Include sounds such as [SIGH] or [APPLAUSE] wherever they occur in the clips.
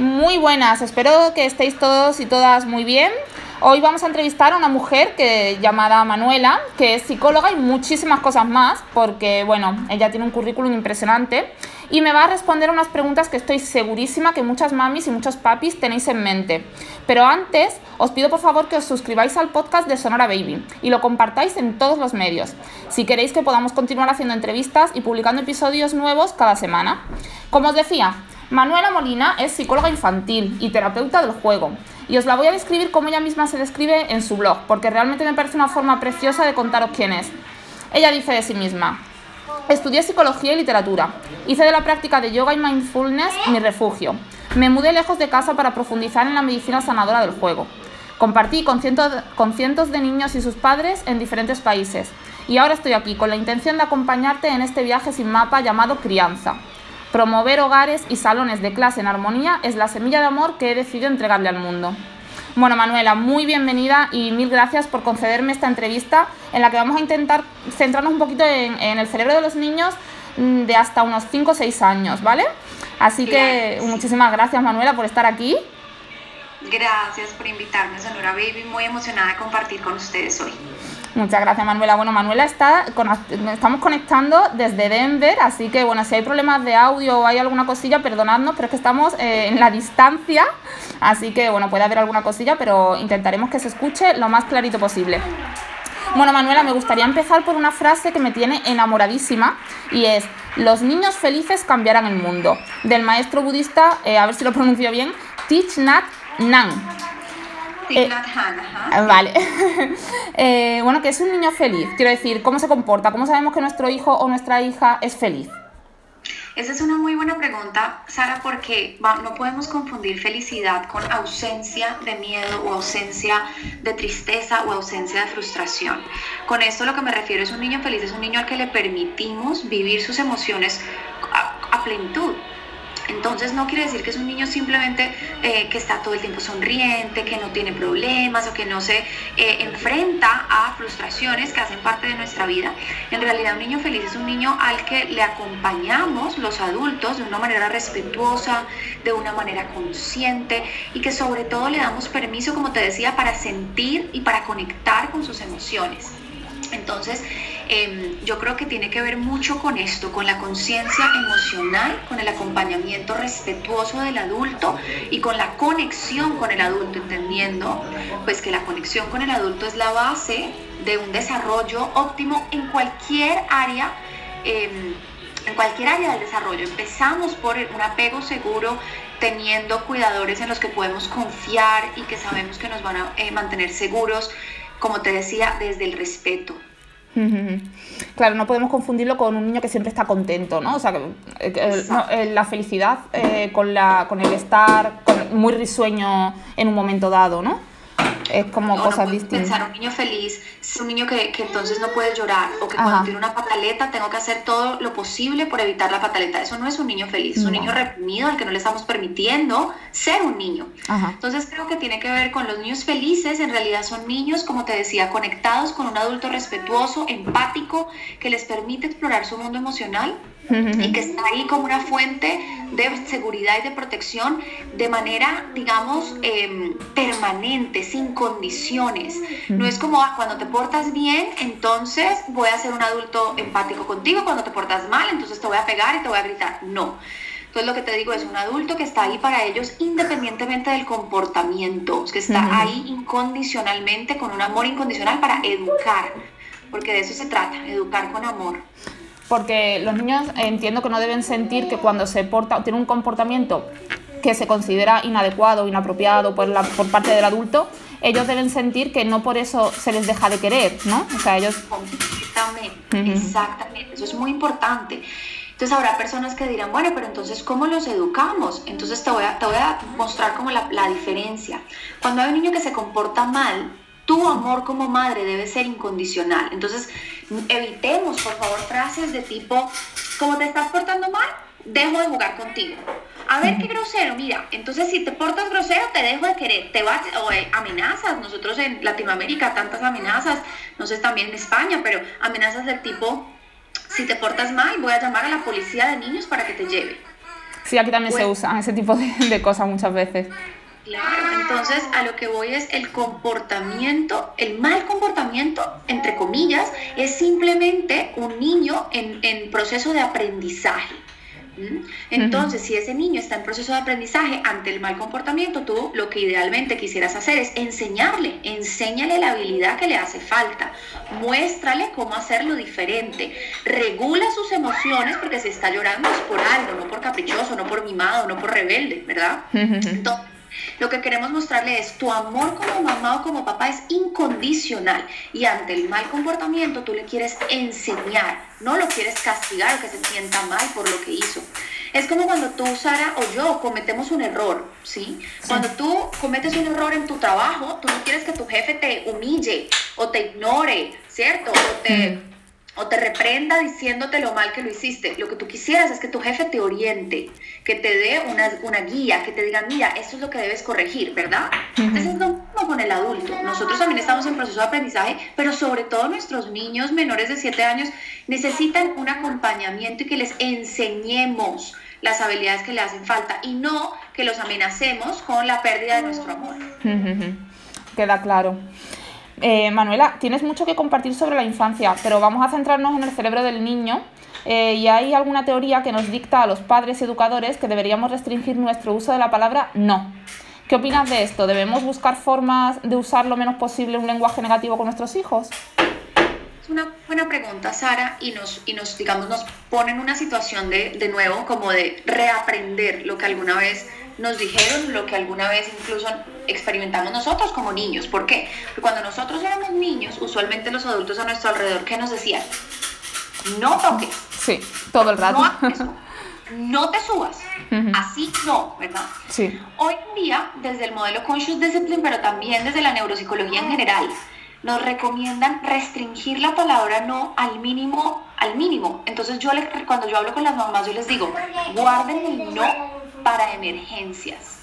Muy buenas, espero que estéis todos y todas muy bien. Hoy vamos a entrevistar a una mujer que, llamada Manuela, que es psicóloga y muchísimas cosas más, porque bueno, ella tiene un currículum impresionante y me va a responder unas preguntas que estoy segurísima que muchas mamis y muchos papis tenéis en mente. Pero antes, os pido por favor que os suscribáis al podcast de Sonora Baby y lo compartáis en todos los medios, si queréis que podamos continuar haciendo entrevistas y publicando episodios nuevos cada semana. Como os decía, Manuela Molina es psicóloga infantil y terapeuta del juego. Y os la voy a describir como ella misma se describe en su blog, porque realmente me parece una forma preciosa de contaros quién es. Ella dice de sí misma, estudié psicología y literatura, hice de la práctica de yoga y mindfulness mi refugio, me mudé lejos de casa para profundizar en la medicina sanadora del juego. Compartí con cientos, con cientos de niños y sus padres en diferentes países y ahora estoy aquí con la intención de acompañarte en este viaje sin mapa llamado Crianza. Promover hogares y salones de clase en armonía es la semilla de amor que he decidido entregarle al mundo. Bueno, Manuela, muy bienvenida y mil gracias por concederme esta entrevista en la que vamos a intentar centrarnos un poquito en, el cerebro de los niños mm, de hasta unos 5 o 6 años, ¿vale? Así que muchísimas gracias, Manuela, por estar aquí. Gracias por invitarme, Sonora Baby. Muy emocionada de compartir con ustedes hoy. Muchas gracias, Manuela. Bueno, Manuela está estamos conectando desde Denver, así que bueno, si hay problemas de audio o hay alguna cosilla, perdonadnos, pero es que estamos eh, en la distancia, así que bueno, puede haber alguna cosilla, pero intentaremos que se escuche lo más clarito posible. Bueno, Manuela, me gustaría empezar por una frase que me tiene enamoradísima y es, los niños felices cambiarán el mundo, del maestro budista, eh, a ver si lo pronuncio bien, Thich Nhat Hanh. Eh, vale. [LAUGHS] Eh, bueno, que es un niño feliz. Quiero decir, ¿cómo se comporta? ¿Cómo sabemos que nuestro hijo o nuestra hija es feliz? Esa es una muy buena pregunta, Sara, porque no podemos confundir felicidad con ausencia de miedo o ausencia de tristeza o ausencia de frustración. Con esto lo que me refiero es un niño feliz, es un niño al que le permitimos vivir sus emociones a, a plenitud. Entonces no quiere decir que es un niño simplemente eh, que está todo el tiempo sonriente, que no tiene problemas o que no se eh, enfrenta a frustraciones que hacen parte de nuestra vida. En realidad un niño feliz es un niño al que le acompañamos los adultos de una manera respetuosa, de una manera consciente y que sobre todo le damos permiso, como te decía, para sentir y para conectar con sus emociones. Entonces, Em, yo creo que tiene que ver mucho con esto, con la conciencia emocional, con el acompañamiento respetuoso del adulto y con la conexión con el adulto, entendiendo pues que la conexión con el adulto es la base de un desarrollo óptimo en cualquier área. Em, en cualquier área del desarrollo. Empezamos por un apego seguro, teniendo cuidadores en los que podemos confiar y que sabemos que nos van a eh, mantener seguros, como te decía, desde el respeto. [LAUGHS] Claro, no podemos confundirlo con un niño que siempre está contento, ¿no? O sea, eh, eh, la felicidad eh, con, la, con el estar muy risueño en un momento dado, ¿no? Es como cosas distintas. Pensar un niño feliz, es un niño que, que, entonces no puede llorar o que cuando tiene una pataleta tengo que hacer todo lo posible por evitar la pataleta. Eso no es un niño feliz, es un niño reprimido al que no le estamos permitiendo ser un niño. Entonces creo que tiene que ver con los niños felices, en realidad son niños, como te decía, conectados con un adulto respetuoso, empático, que les permite explorar su mundo emocional y que está ahí como una fuente de seguridad y de protección de manera, digamos, em, permanente, sin condiciones. No es como ah, cuando te portas bien, entonces voy a ser un adulto empático contigo, cuando te portas mal, entonces te voy a pegar y te voy a gritar. No. Entonces lo que te digo es un adulto que está ahí para ellos independientemente del comportamiento, que está ahí incondicionalmente, con un amor incondicional para educar, porque de eso se trata, educar con amor porque los niños entiendo que no deben sentir que cuando se porta, tiene un comportamiento que se considera inadecuado, inapropiado por, la, por parte del adulto, ellos deben sentir que no por eso se les deja de querer, ¿no? O sea, ellos... Exactamente, exactamente, eso es muy importante. Entonces habrá personas que dirán, bueno, pero entonces, ¿cómo los educamos? Entonces te voy a, te voy a mostrar como la, la diferencia. Cuando hay un niño que se comporta mal, tu amor como madre debe ser incondicional. Entonces, evitemos, por favor, frases de tipo, como te estás portando mal, dejo de jugar contigo. A ver qué grosero, mira, entonces si te portas grosero te dejo de querer, te vas, o eh, amenazas, nosotros en Latinoamérica tantas amenazas, no sé también en España, pero amenazas del tipo, si te portas mal voy a llamar a la policía de niños para que te lleve. Sí, aquí también se pues usa ese tipo de, cosas muchas veces. Claro, entonces a lo que voy es el comportamiento, el mal comportamiento, entre comillas, es simplemente un niño en, en proceso de aprendizaje. Entonces, si ese niño está en proceso de aprendizaje ante el mal comportamiento, tú lo que idealmente quisieras hacer es enseñarle, enséñale la habilidad que le hace falta, muéstrale cómo hacerlo diferente, regula sus emociones porque si está llorando es por algo, no por caprichoso, no por mimado, no por rebelde, ¿verdad? Entonces, lo que queremos mostrarle es tu amor como mamá o como papá es incondicional y ante el mal comportamiento tú le quieres enseñar, no lo quieres castigar o que se sienta mal por lo que hizo. Es como cuando tú, Sara, o yo cometemos un error, ¿sí? Cuando tú cometes un error en tu trabajo, tú no quieres que tu jefe te humille o te ignore, ¿cierto? O te o te reprenda diciéndote lo mal que lo hiciste. Lo que tú quisieras es que tu jefe te oriente, que te dé una, una guía, que te diga, mira, esto es lo que debes corregir, ¿verdad? Entonces es lo mismo con el adulto. Nosotros también estamos en proceso de aprendizaje, pero sobre todo nuestros niños menores de 7 años necesitan un acompañamiento y que les enseñemos las habilidades que le hacen falta y no que los amenacemos con la pérdida de nuestro amor. Queda claro. Eh, Manuela, tienes mucho que compartir sobre la infancia, pero vamos a centrarnos en el cerebro del niño. Eh, y hay alguna teoría que nos dicta a los padres educadores que deberíamos restringir nuestro uso de la palabra no. ¿Qué opinas de esto? ¿Debemos buscar formas de usar lo menos posible un lenguaje negativo con nuestros hijos? Es una buena pregunta, Sara, y nos, y nos digamos, nos pone en una situación de, de nuevo como de reaprender lo que alguna vez nos dijeron lo que alguna vez incluso experimentamos nosotros como niños. ¿Por qué? Porque cuando nosotros éramos niños, usualmente los adultos a nuestro alrededor, ¿qué nos decían? No toques. Sí, todo el rato. No, [LAUGHS] te subas. Así no, ¿verdad? Sí. Hoy en día, desde el modelo Conscious Discipline, pero también desde la neuropsicología en general, nos recomiendan restringir la palabra no al mínimo, al mínimo. Entonces yo cuando yo hablo con las mamás, yo les digo, guarden el no para emergencias.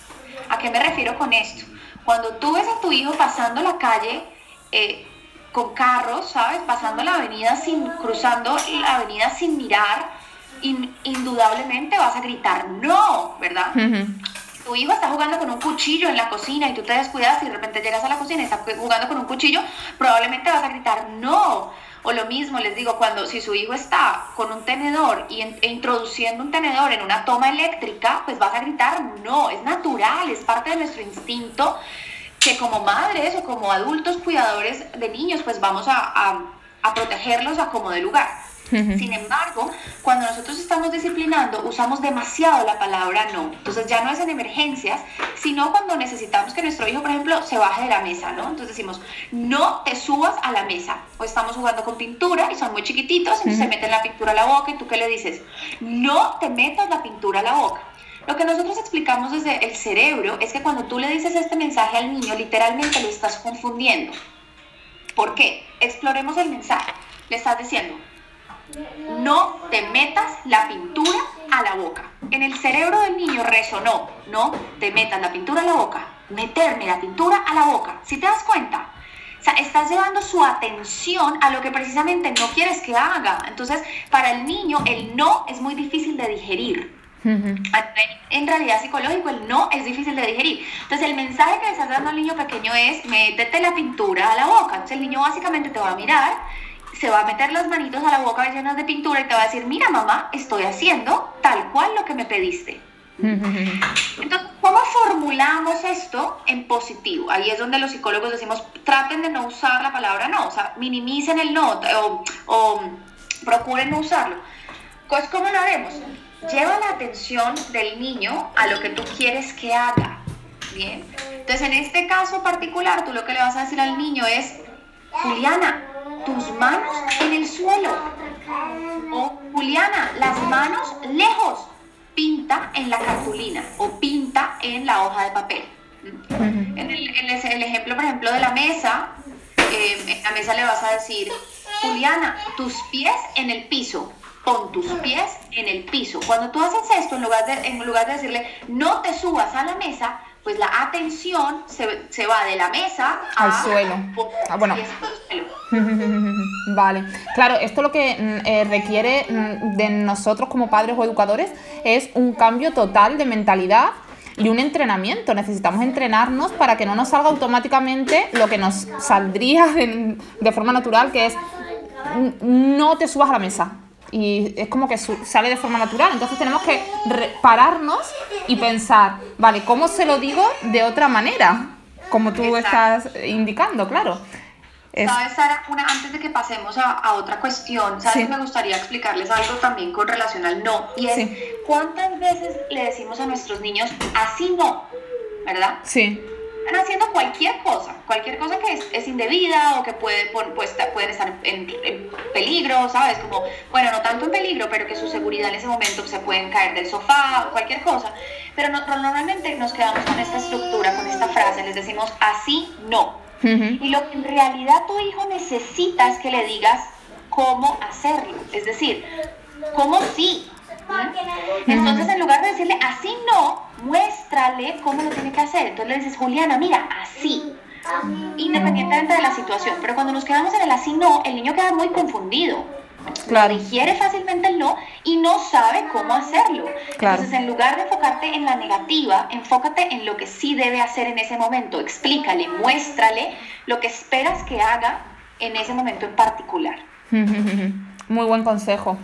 ¿A qué me refiero con esto? Cuando tú ves a tu hijo pasando la calle eh, con carros, ¿sabes? Pasando la avenida sin, cruzando la avenida sin mirar, indudablemente vas a gritar no, ¿verdad? Tu hijo está jugando con un cuchillo en la cocina y tú te descuidas y de repente llegas a la cocina y está jugando con un cuchillo, probablemente vas a gritar no. O lo mismo, les digo, cuando si su hijo está con un tenedor y e introduciendo un tenedor en una toma eléctrica, pues vas a gritar, no, es natural, es parte de nuestro instinto que como madres o como adultos cuidadores de niños, pues vamos a, a protegerlos a como de lugar. Sin embargo, cuando nosotros estamos disciplinando, usamos demasiado la palabra no. Entonces ya no es en emergencias, sino cuando necesitamos que nuestro hijo, por ejemplo, se baje de la mesa, ¿no? Entonces decimos, no te subas a la mesa. O estamos jugando con pintura y son muy chiquititos, entonces se meten la pintura a la boca y tú qué le dices, no te metas la pintura a la boca. Lo que nosotros explicamos desde el cerebro es que cuando tú le dices este mensaje al niño, literalmente lo estás confundiendo. ¿Por qué? Exploremos el mensaje. Le estás diciendo, no te metas la pintura a la boca. En el cerebro del niño resonó, no te metas la pintura a la boca, meterme la pintura a la boca. Si te das cuenta, o sea, estás llevando su atención a lo que precisamente no quieres que haga. Entonces, para el niño, el no es muy difícil de digerir. En realidad psicológico el no es difícil de digerir. Entonces el mensaje que le estás dando al niño pequeño es métete la pintura a la boca. Entonces el niño básicamente te va a mirar se va a meter las manitos a la boca llenas de pintura y te va a decir, mira mamá, estoy haciendo tal cual lo que me pediste. [LAUGHS] Entonces, ¿cómo formulamos esto en positivo? Ahí es donde los psicólogos decimos, traten de no usar la palabra no, o sea, minimicen el no o, o procuren no usarlo. Pues, ¿cómo lo haremos? Lleva la atención del niño a lo que tú quieres que haga. Bien. Entonces, en este caso particular, tú lo que le vas a decir al niño es, Juliana, tus manos en el suelo. O Juliana, las manos lejos. Pinta en la cartulina o pinta en la hoja de papel. En el, ejemplo, por ejemplo, de la mesa, eh, en la mesa le vas a decir, Juliana, tus pies en el piso. Pon tus pies en el piso. Cuando tú haces esto, en lugar de, en lugar de decirle, no te subas a la mesa, pues la atención se, se va de la mesa al suelo. Ah, bueno. [LAUGHS] Vale, claro, esto lo que mm, eh, requiere mm, de nosotros como padres o educadores es un cambio total de mentalidad y un entrenamiento. Necesitamos entrenarnos para que no nos salga automáticamente lo que nos saldría [LAUGHS] de, forma natural, que es no te subas a la mesa. Y es como que sale de forma natural. Entonces tenemos que pararnos y pensar, vale, ¿cómo se lo digo de otra manera? Como tú estás indicando, claro. ¿Sabes, Sara? Una, antes de que pasemos a, otra cuestión, ¿sabes? Me gustaría explicarles algo también con relación al no. Y es, ¿cuántas veces le decimos a nuestros niños, así no? ¿Verdad? Sí. Están haciendo cualquier cosa, cualquier cosa que es, indebida o que puede, pues, pueden estar en, peligro, ¿sabes? Como, bueno, no tanto en peligro, pero que su seguridad en ese momento se pueden caer del sofá o cualquier cosa. Pero normalmente nos quedamos con esta estructura, con esta frase, les decimos, así no y lo que en realidad tu hijo necesita es que le digas cómo hacerlo. Es decir, cómo sí. Entonces, en lugar de decirle así no, muéstrale cómo lo tiene que hacer. Entonces le dices, Juliana, mira, así. Independientemente de la situación. Pero cuando nos quedamos en el así no, el niño queda muy confundido. Claro. Digiere fácilmente el no y no sabe cómo hacerlo. Entonces, en lugar de enfocarte en la negativa, enfócate en lo que sí debe hacer en ese momento. Explícale, muéstrale lo que esperas que haga en ese momento en particular. [LAUGHS] Muy buen consejo.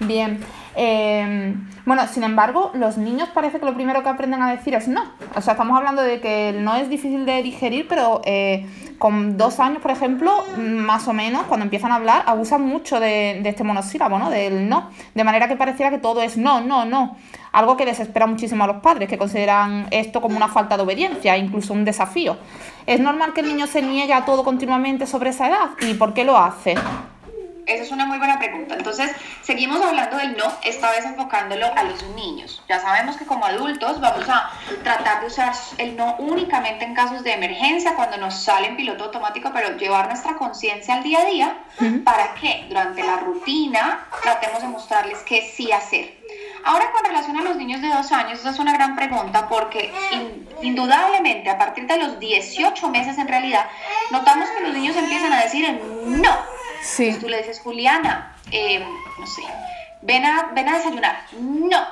Bien. Em, bueno, sin embargo, los niños parece que lo primero que aprenden a decir es no. O sea, estamos hablando de que no es difícil de digerir, pero eh, con dos años, por ejemplo, más o menos, cuando empiezan a hablar, abusan mucho de, de, este monosílabo, ¿no? Del no. De manera que pareciera que todo es no, no, no. Algo que desespera muchísimo a los padres, que consideran esto como una falta de obediencia, incluso un desafío. ¿Es normal que el niño se niegue a todo continuamente sobre esa edad? ¿Y por qué lo hace? Esa es una muy buena pregunta. Entonces, seguimos hablando del no, esta vez enfocándolo a los niños. Ya sabemos que como adultos vamos a tratar de usar el no únicamente en casos de emergencia, cuando nos sale en piloto automático, pero llevar nuestra conciencia al día a día para que durante la rutina tratemos de mostrarles qué sí hacer. Ahora, con relación a los niños de dos años, esa es una gran pregunta porque indudablemente a partir de los 18 meses en realidad, notamos que los niños empiezan a decir no Sí. tú le dices, Juliana, eh, no sé, ven a, ven a desayunar. No.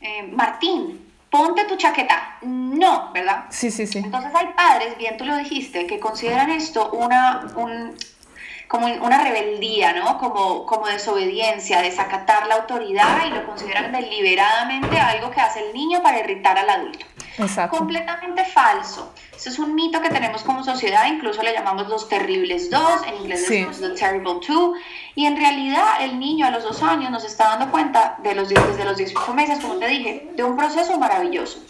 Eh, Martín, ponte tu chaqueta. No, ¿verdad? Sí, sí, sí. Entonces hay padres, bien tú lo dijiste, que consideran esto una, un, como una rebeldía, ¿no? Como, como desobediencia, desacatar la autoridad y lo consideran deliberadamente algo que hace el niño para irritar al adulto. Exacto. Completamente falso. Eso es un mito que tenemos como sociedad, incluso le llamamos los terribles dos, en inglés decimos the terrible two, y en realidad el niño a los dos años nos está dando cuenta, de los, desde los 18 meses, como te dije, de un proceso maravilloso,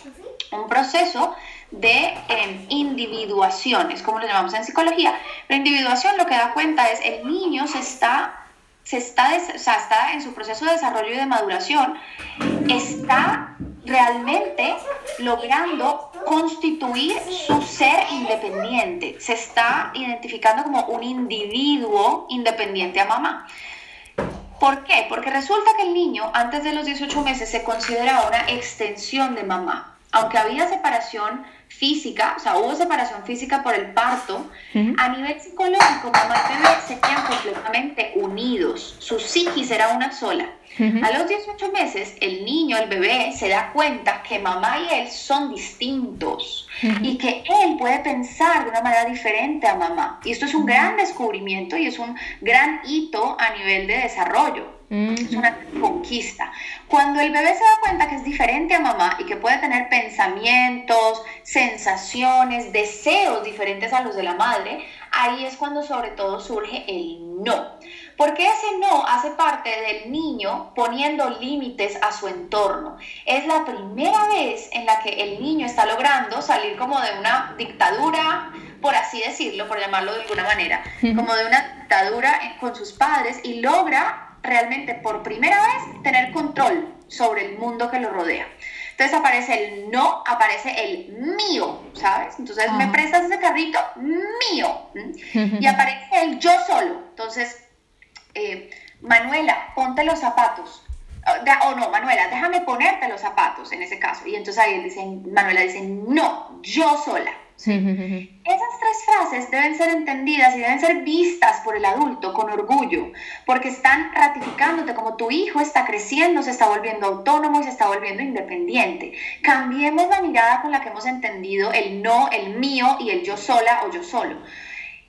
un proceso de eh, individuación, es como lo llamamos en psicología. La individuación lo que da cuenta es el niño se está se está, o sea, está en su proceso de desarrollo y de maduración, está realmente logrando constituir su ser independiente. Se está identificando como un individuo independiente a mamá. ¿Por qué? Porque resulta que el niño antes de los 18 meses se considera una extensión de mamá. Aunque había separación física, o sea, hubo separación física por el parto, a nivel psicológico, mamá y bebé se quedan completamente unidos. Su psiquis era una sola. A los 18 meses, el niño, el bebé, se da cuenta que mamá y él son distintos y que él puede pensar de una manera diferente a mamá. Y esto es un gran descubrimiento y es un gran hito a nivel de desarrollo. Es una conquista. Cuando el bebé se da cuenta que es diferente a mamá y que puede tener pensamientos, sensaciones, deseos diferentes a los de la madre, ahí es cuando sobre todo surge el no. Porque ese no hace parte del niño poniendo límites a su entorno. Es la primera vez en la que el niño está logrando salir como de una dictadura, por así decirlo, por llamarlo de alguna manera, como de una dictadura con sus padres y logra realmente por primera vez tener control sobre el mundo que lo rodea. Entonces aparece el no, aparece el mío, ¿sabes? Entonces me prestas ese carrito mío. [LAUGHS] Y aparece el yo solo. Entonces, eh, Manuela, ponte los zapatos. O no, Manuela, déjame ponerte los zapatos en ese caso. Y entonces ahí dice, Manuela dice, no, yo sola. Esas tres frases deben ser entendidas y deben ser vistas por el adulto con orgullo, porque están ratificándote como tu hijo está creciendo, se está volviendo autónomo y se está volviendo independiente. Cambiemos la mirada con la que hemos entendido el no, el mío y el yo sola o yo solo.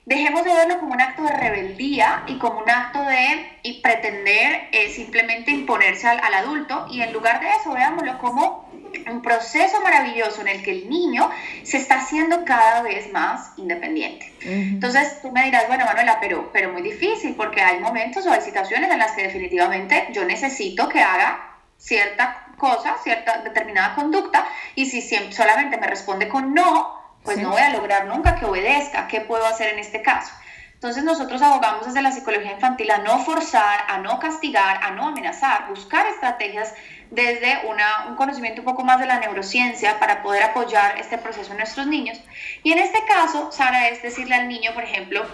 Dejemos de verlo como un acto de rebeldía y como un acto de y pretender eh, simplemente imponerse al, al adulto y en lugar de eso veámoslo como un proceso maravilloso en el que el niño se está haciendo cada vez más independiente. Entonces tú me dirás, bueno, Manuela, pero, pero muy difícil porque hay momentos o hay situaciones en las que definitivamente yo necesito que haga cierta cosa, cierta determinada conducta y si siempre, solamente me responde con no, pues no voy a lograr nunca que obedezca. ¿Qué puedo hacer en este caso? Entonces nosotros abogamos desde la psicología infantil a no forzar, a no castigar, a no amenazar, buscar estrategias desde un conocimiento un poco más de la neurociencia para poder apoyar este proceso en nuestros niños. Y en este caso, Sara, es decirle al niño, por ejemplo,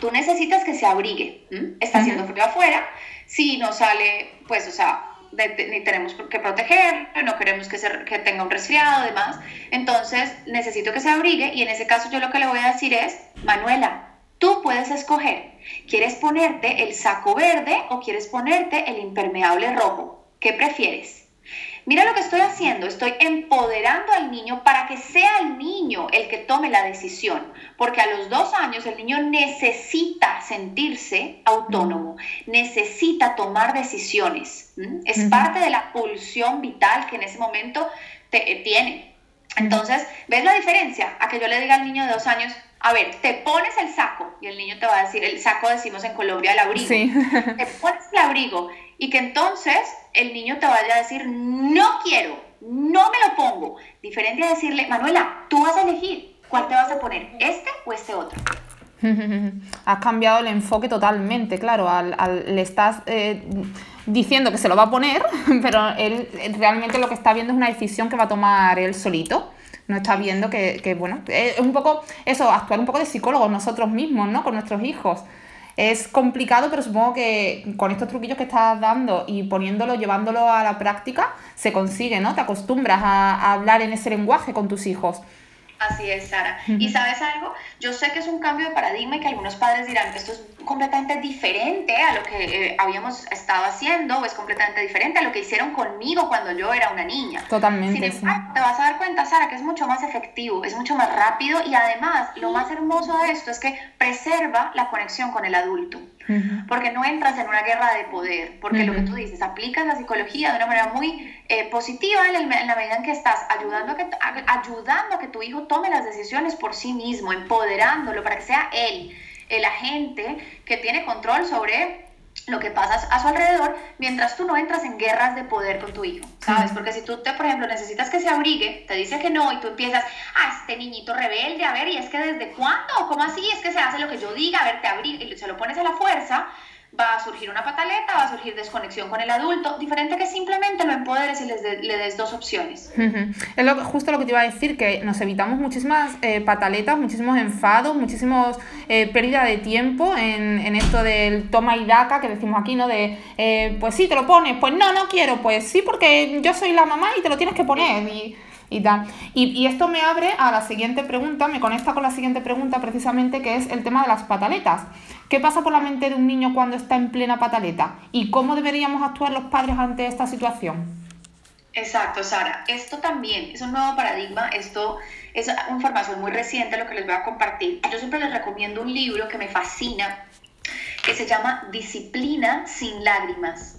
tú necesitas que se abrigue, está haciendo frío afuera, si no sale, pues, o sea, ni tenemos que proteger, no queremos que, se, tenga un resfriado, demás, entonces necesito que se abrigue y en ese caso yo lo que le voy a decir es, Manuela, tú puedes escoger, ¿quieres ponerte el saco verde o quieres ponerte el impermeable rojo? ¿Qué prefieres? Mira lo que estoy haciendo, estoy empoderando al niño para que sea el niño el que tome la decisión, porque a los dos años el niño necesita sentirse autónomo, necesita tomar decisiones, es parte de la pulsión vital que en ese momento te, eh, tiene. Entonces, ¿ves la diferencia? A que yo le diga al niño de dos años, a ver, te pones el saco, y el niño te va a decir, el saco decimos en Colombia el abrigo, te pones el abrigo, y que entonces el niño te vaya a decir, no quiero, no me lo pongo. Diferente a decirle, Manuela, tú vas a elegir cuál te vas a poner, este o este otro. [LAUGHS] Has cambiado el enfoque totalmente, claro, al, le estás eh, diciendo que se lo va a poner, [LAUGHS] pero él realmente lo que está viendo es una decisión que va a tomar él solito. No está viendo que, bueno, es un poco eso, actuar un poco de psicólogos nosotros mismos, ¿no? Con nuestros hijos. Es complicado, pero supongo que con estos truquillos que estás dando y poniéndolo, llevándolo a la práctica, se consigue, ¿no? Te acostumbras a, hablar en ese lenguaje con tus hijos. Así es, Sara. Y sabes algo, yo sé que es un cambio de paradigma y que algunos padres dirán que esto es completamente diferente a lo que eh, habíamos estado haciendo o es completamente diferente a lo que hicieron conmigo cuando yo era una niña. Totalmente. Sin embargo, te vas a dar cuenta, Sara, que es mucho más efectivo, es mucho más rápido y además lo más hermoso de esto es que preserva la conexión con el adulto porque no entras en una guerra de poder, porque lo que tú dices, aplicas la psicología de una manera muy eh, positiva en, la medida en que estás ayudando a, que, ayudando a que tu hijo tome las decisiones por sí mismo, empoderándolo para que sea él el agente que tiene control sobre lo que pasa a su alrededor mientras tú no entras en guerras de poder con tu hijo, ¿sabes? Porque si tú, te, por ejemplo, necesitas que se abrigue, te dice que no y tú empiezas, ah, este niñito rebelde, a ver, ¿y es que desde cuándo? ¿Cómo así? Es que se hace lo que yo diga, a ver, te abrigue, y se lo pones a la fuerza, va a surgir una pataleta, va a surgir desconexión con el adulto, diferente que simplemente lo empoderes y le des dos opciones. Es lo, justo lo que te iba a decir, que nos evitamos muchísimas eh, pataletas, muchísimos enfados, muchísimos eh, pérdida de tiempo en, en, esto del toma y daca que decimos aquí, ¿no? De, eh, pues sí, te lo pones, pues no, no quiero, pues sí, porque yo soy la mamá y te lo tienes que poner. Y tal. Y, y, esto me abre a la siguiente pregunta, me conecta con la siguiente pregunta precisamente, que es el tema de las pataletas. ¿Qué pasa por la mente de un niño cuando está en plena pataleta? ¿Y cómo deberíamos actuar los padres ante esta situación? Exacto, Sara. Esto también es un nuevo paradigma. Esto es información muy reciente lo que les voy a compartir. Yo siempre les recomiendo un libro que me fascina, que se llama Disciplina sin lágrimas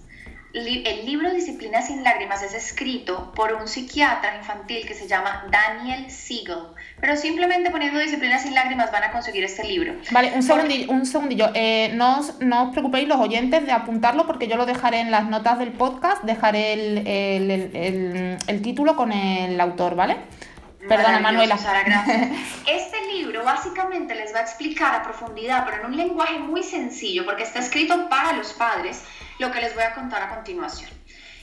el libro Disciplina sin lágrimas es escrito por un psiquiatra infantil que se llama Daniel Siegel, pero simplemente poniendo Disciplina sin lágrimas van a conseguir este libro. Vale, un segundillo, un segundillo. Eh, no, os, no, os, preocupéis los oyentes de apuntarlo porque yo lo dejaré en las notas del podcast, dejaré el, el, el, el título con el autor, ¿vale? Perdona, Manuela. Sara, gracias. [LAUGHS] Este libro básicamente les va a explicar a profundidad, pero en un lenguaje muy sencillo, porque está escrito para los padres, lo que les voy a contar a continuación.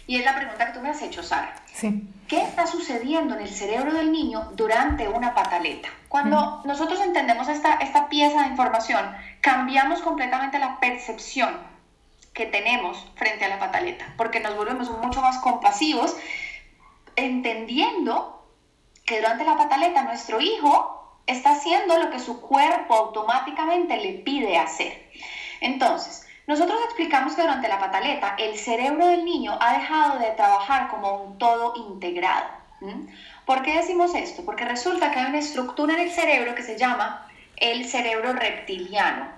Y es la pregunta que tú me has hecho, Sara. Sí. ¿Qué está sucediendo en el cerebro del niño durante una pataleta? Cuando mm. nosotros entendemos esta, esta pieza de información, cambiamos completamente la percepción que tenemos frente a la pataleta, porque nos volvemos mucho más compasivos, entendiendo que durante la pataleta nuestro hijo está haciendo lo que su cuerpo automáticamente le pide hacer. Entonces, nosotros explicamos que durante la pataleta el cerebro del niño ha dejado de trabajar como un todo integrado. ¿Por qué decimos esto? Porque resulta que hay una estructura en el cerebro que se llama el cerebro reptiliano.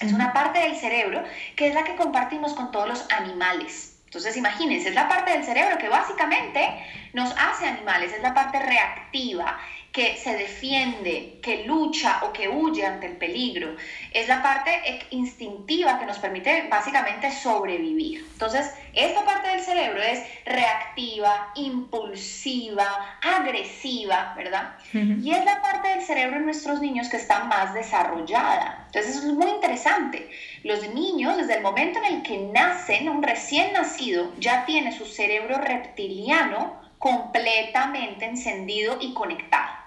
Es una parte del cerebro que es la que compartimos con todos los animales. Entonces, imagínense, es la parte del cerebro que básicamente nos hace animales, es la parte reactiva, que se defiende, que lucha o que huye ante el peligro. Es la parte instintiva que nos permite básicamente sobrevivir. Entonces, esta parte del cerebro es reactiva, impulsiva, agresiva, ¿verdad? Y es la parte del cerebro en nuestros niños que está más desarrollada. Entonces, eso es muy interesante. Los niños, desde el momento en el que nacen, un recién nacido, ya tiene su cerebro reptiliano completamente encendido y conectado.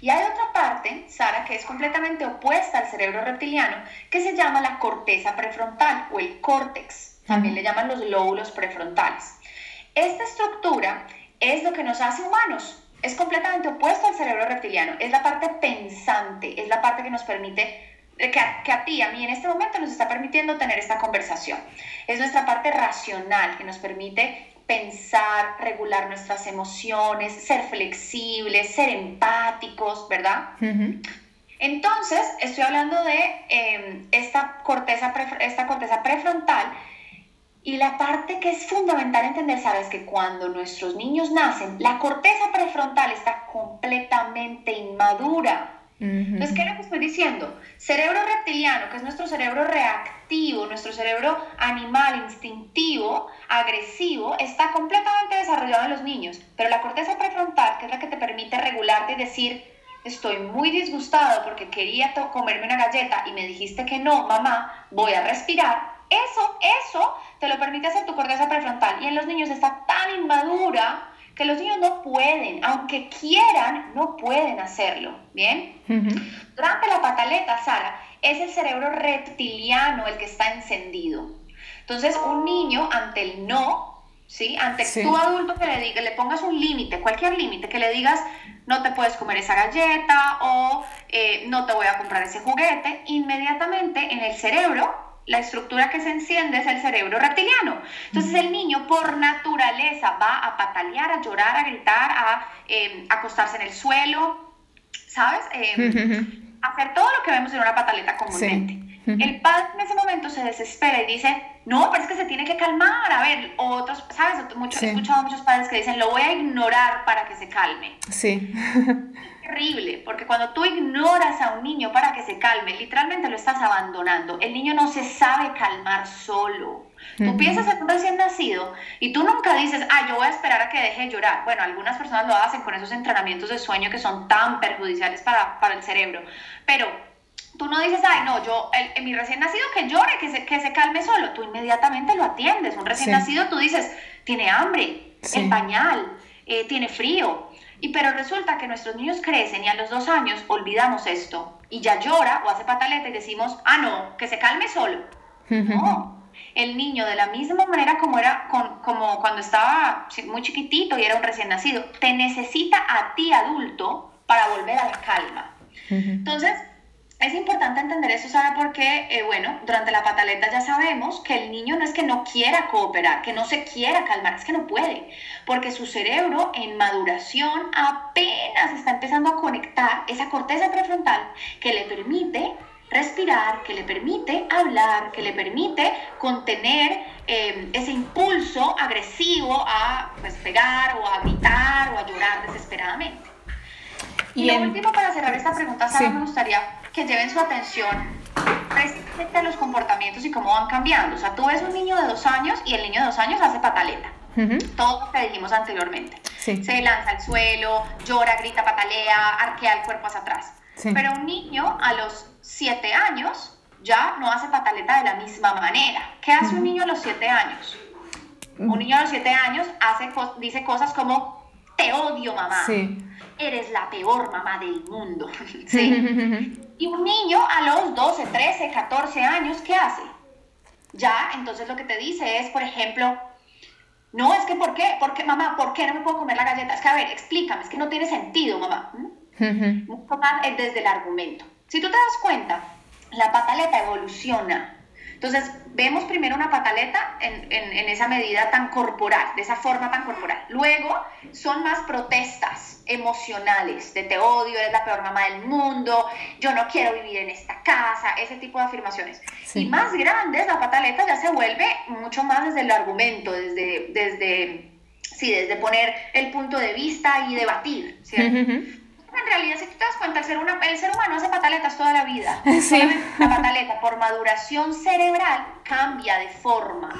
Y hay otra parte, Sara, que es completamente opuesta al cerebro reptiliano, que se llama la corteza prefrontal o el córtex. También le llaman los lóbulos prefrontales. Esta estructura es lo que nos hace humanos. Es completamente opuesto al cerebro reptiliano. Es la parte pensante, es la parte que nos permite que a, que a, ti, a mí en este momento nos está permitiendo tener esta conversación. Es nuestra parte racional que nos permite pensar, regular nuestras emociones, ser flexibles, ser empáticos, ¿verdad? Entonces, estoy hablando de em, esta, corteza esta corteza prefrontal y la parte que es fundamental entender, sabes, que cuando nuestros niños nacen, la corteza prefrontal está completamente inmadura. Entonces, ¿qué es lo que estoy diciendo? Cerebro reptiliano, que es nuestro cerebro reactivo, nuestro cerebro animal, instintivo, agresivo, está completamente desarrollado en los niños, pero la corteza prefrontal, que es la que te permite regularte y decir, estoy muy disgustado porque quería comerme una galleta y me dijiste que no, mamá, voy a respirar, eso, eso te lo permite hacer tu corteza prefrontal. Y en los niños está tan inmadura que los niños no pueden, aunque quieran, no pueden hacerlo, ¿bien? Durante la pataleta, Sara, es el cerebro reptiliano el que está encendido. Entonces, un niño ante el no, ¿sí? Ante tu adulto que le diga, le pongas un límite, cualquier límite, que le digas, no te puedes comer esa galleta o eh, no te voy a comprar ese juguete, inmediatamente en el cerebro la estructura que se enciende es el cerebro reptiliano. Entonces el niño por naturaleza va a patalear, a llorar, a gritar, a em, acostarse en el suelo, ¿sabes? Em, hacer todo lo que vemos en una pataleta comúnmente. El padre en ese momento se desespera y dice, no, pero es que se tiene que calmar. A ver, otros, ¿sabes? He escuchado a muchos padres que dicen, lo voy a ignorar para que se calme. Sí. [LAUGHS] terrible, porque cuando tú ignoras a un niño para que se calme, literalmente lo estás abandonando. El niño no se sabe calmar solo. Tú piensas en un recién nacido y tú nunca dices, ah, yo voy a esperar a que deje de llorar. Bueno, algunas personas lo hacen con esos entrenamientos de sueño que son tan perjudiciales para, para el cerebro, pero tú no dices, ay, no, yo, el, mi recién nacido que llore, que se, que se calme solo. Tú inmediatamente lo atiendes. Un recién nacido tú dices, tiene hambre, el pañal, eh, tiene frío. Y pero resulta que nuestros niños crecen y a los dos años olvidamos esto y ya llora o hace pataleta y decimos, ah, no, que se calme solo. [LAUGHS] No, el niño de la misma manera como era como cuando estaba muy chiquitito y era un recién nacido, te necesita a ti adulto para volver a la calma. [LAUGHS] Entonces, es importante entender eso, ¿sabe por qué? Eh, bueno, durante la pataleta ya sabemos que el niño no es que no quiera cooperar, que no se quiera calmar, es que no puede, porque su cerebro en maduración apenas está empezando a conectar esa corteza prefrontal que le permite respirar, que le permite hablar, que le permite contener eh, ese impulso agresivo a pues, pegar o a gritar o a llorar desesperadamente. Y, lo último para cerrar esta pregunta, Sara, me gustaría que lleven su atención respecto a los comportamientos y cómo van cambiando. O sea, tú ves un niño de dos años y el niño de dos años hace pataleta. Todo lo que dijimos anteriormente. Se lanza al suelo, llora, grita, patalea, arquea el cuerpo hacia atrás. Pero un niño a los siete años ya no hace pataleta de la misma manera. ¿Qué hace un niño a los siete años? Un niño a los siete años hace, dice cosas como, te odio mamá. Eres la peor mamá del mundo. [LAUGHS] ¿Sí? [LAUGHS] Y un niño a los 12, 13, 14 años, ¿qué hace? Ya, entonces lo que te dice es, por ejemplo, no, es que ¿por qué? ¿Por qué, mamá? ¿Por qué no me puedo comer la galleta? Es que, a ver, explícame, es que no tiene sentido, mamá. ¿Mm? mucho más desde el argumento. Si tú te das cuenta, la pataleta evoluciona. Entonces, vemos primero una pataleta en, en, esa medida tan corporal, de esa forma tan corporal. Luego son más protestas emocionales, de te odio, eres la peor mamá del mundo, yo no quiero vivir en esta casa, ese tipo de afirmaciones. Y más grandes, la pataleta ya se vuelve mucho más desde el argumento, desde, desde, sí, desde poner el punto de vista y debatir, ¿cierto? En realidad, si tú te das cuenta, el ser, el ser humano hace pataletas toda la vida. [LAUGHS] Sí. La pataleta, por maduración cerebral, cambia de forma.